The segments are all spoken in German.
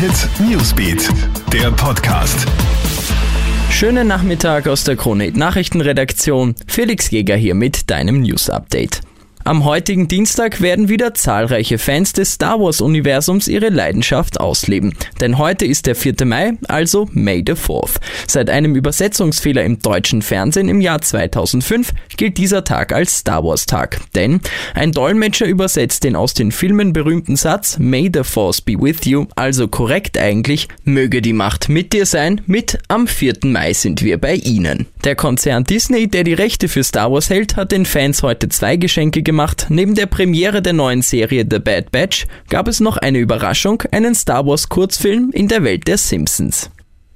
Hit Newsbeat, der Podcast. Schönen Nachmittag aus der Krone Nachrichtenredaktion. Felix Jäger hier mit deinem News Update. Am heutigen Dienstag werden wieder zahlreiche Fans des Star Wars-Universums ihre Leidenschaft ausleben. Denn heute ist der 4. Mai, also May the 4th. Seit einem Übersetzungsfehler im deutschen Fernsehen im Jahr 2005 gilt dieser Tag als Star Wars-Tag. Denn ein Dolmetscher übersetzt den aus den Filmen berühmten Satz May the Force be with you, also korrekt eigentlich, möge die Macht mit dir sein, mit am 4. Mai sind wir bei Ihnen. Der Konzern Disney, der die Rechte für Star Wars hält, hat den Fans heute zwei Geschenke gemacht. Neben der Premiere der neuen Serie The Bad Batch gab es noch eine Überraschung, einen Star Wars Kurzfilm in der Welt der Simpsons.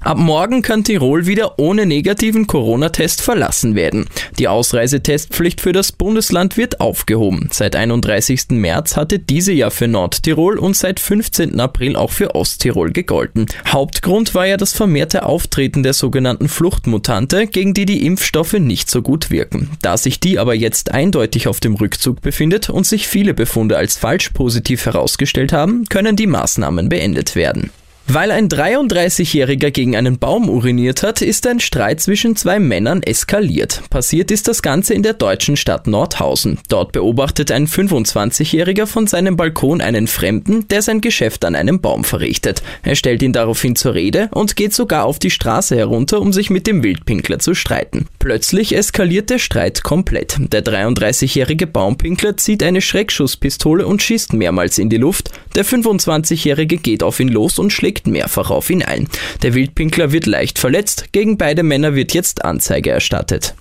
Ab morgen kann Tirol wieder ohne negativen Corona-Test verlassen werden. Die Ausreisetestpflicht für das Bundesland wird aufgehoben. Seit 31. März hatte diese ja für Nordtirol und seit 15. April auch für Osttirol gegolten. Hauptgrund war ja das vermehrte Auftreten der sogenannten Fluchtmutante, gegen die die Impfstoffe nicht so gut wirken. Da sich die aber jetzt eindeutig auf dem Rückzug befindet und sich viele Befunde als falsch positiv herausgestellt haben, können die Maßnahmen beendet werden. Weil ein 33-Jähriger gegen einen Baum uriniert hat, ist ein Streit zwischen zwei Männern eskaliert. Passiert ist das Ganze in der deutschen Stadt Nordhausen. Dort beobachtet ein 25-Jähriger von seinem Balkon einen Fremden, der sein Geschäft an einem Baum verrichtet. Er stellt ihn daraufhin zur Rede und geht sogar auf die Straße herunter, um sich mit dem Wildpinkler zu streiten. Plötzlich eskaliert der Streit komplett. Der 33-jährige Baumpinkler zieht eine Schreckschusspistole und schießt mehrmals in die Luft. Der 25-jährige geht auf ihn los und schlägt schlägt mehrfach auf ihn ein. Der Wildpinkler wird leicht verletzt, gegen beide Männer wird jetzt Anzeige erstattet.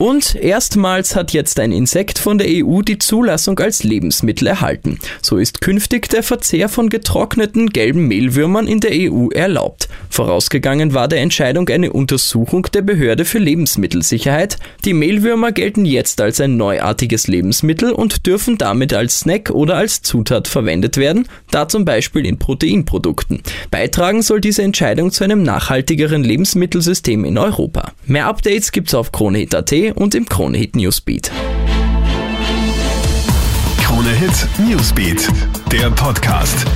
Und erstmals hat jetzt ein Insekt von der EU die Zulassung als Lebensmittel erhalten. So ist künftig der Verzehr von getrockneten gelben Mehlwürmern in der EU erlaubt. Vorausgegangen war der Entscheidung eine Untersuchung der Behörde für Lebensmittelsicherheit. Die Mehlwürmer gelten jetzt als ein neuartiges Lebensmittel und dürfen damit als Snack oder als Zutat verwendet werden, da zum Beispiel in Proteinprodukten. Beitragen soll diese Entscheidung zu einem nachhaltigeren Lebensmittelsystem in Europa. Mehr Updates gibt's auf kronehit.at und im Kronehit Newsbeat. Kronehit Newsbeat, der Podcast.